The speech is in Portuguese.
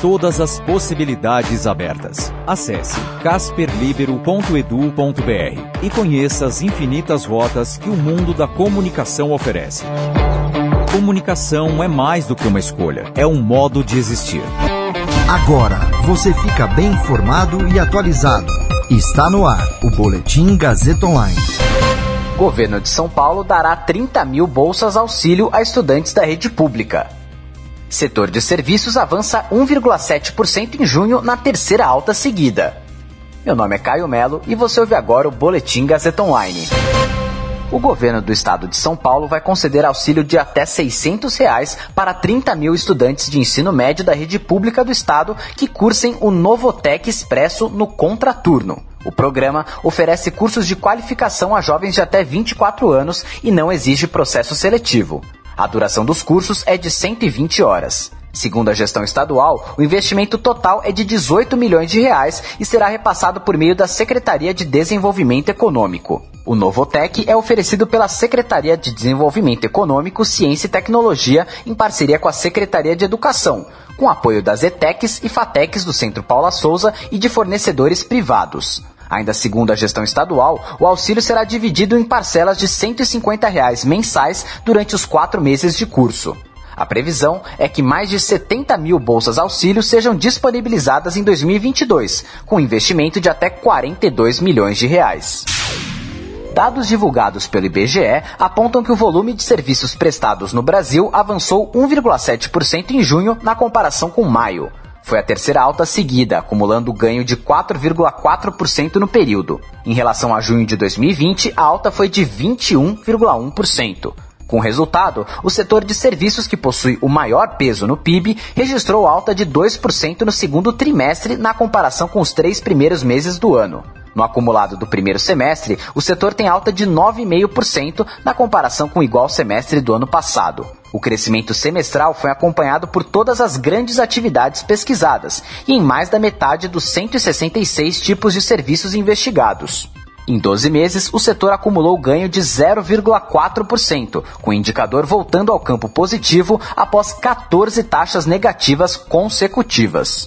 Todas as possibilidades abertas. Acesse casperlibero.edu.br e conheça as infinitas rotas que o mundo da comunicação oferece. Comunicação é mais do que uma escolha, é um modo de existir. Agora você fica bem informado e atualizado. Está no ar o Boletim Gazeta Online. Governo de São Paulo dará 30 mil bolsas auxílio a estudantes da rede pública. Setor de serviços avança 1,7% em junho na terceira alta seguida. Meu nome é Caio Melo e você ouve agora o Boletim Gazeta Online. O governo do estado de São Paulo vai conceder auxílio de até 600 reais para 30 mil estudantes de ensino médio da rede pública do estado que cursem o Novotec Expresso no contraturno. O programa oferece cursos de qualificação a jovens de até 24 anos e não exige processo seletivo. A duração dos cursos é de 120 horas. Segundo a gestão estadual, o investimento total é de 18 milhões de reais e será repassado por meio da Secretaria de Desenvolvimento Econômico. O Novotec é oferecido pela Secretaria de Desenvolvimento Econômico, Ciência e Tecnologia em parceria com a Secretaria de Educação, com apoio das ETECs e FATECs do Centro Paula Souza e de fornecedores privados. Ainda segundo a gestão estadual, o auxílio será dividido em parcelas de 150 reais mensais durante os quatro meses de curso. A previsão é que mais de 70 mil bolsas auxílio sejam disponibilizadas em 2022, com investimento de até 42 milhões de reais. Dados divulgados pelo IBGE apontam que o volume de serviços prestados no Brasil avançou 1,7% em junho na comparação com maio. Foi a terceira alta seguida, acumulando ganho de 4,4% no período. Em relação a junho de 2020, a alta foi de 21,1%. Com resultado, o setor de serviços que possui o maior peso no PIB registrou alta de 2% no segundo trimestre na comparação com os três primeiros meses do ano. No acumulado do primeiro semestre, o setor tem alta de 9,5% na comparação com o igual semestre do ano passado. O crescimento semestral foi acompanhado por todas as grandes atividades pesquisadas e em mais da metade dos 166 tipos de serviços investigados. Em 12 meses, o setor acumulou ganho de 0,4%, com o indicador voltando ao campo positivo após 14 taxas negativas consecutivas.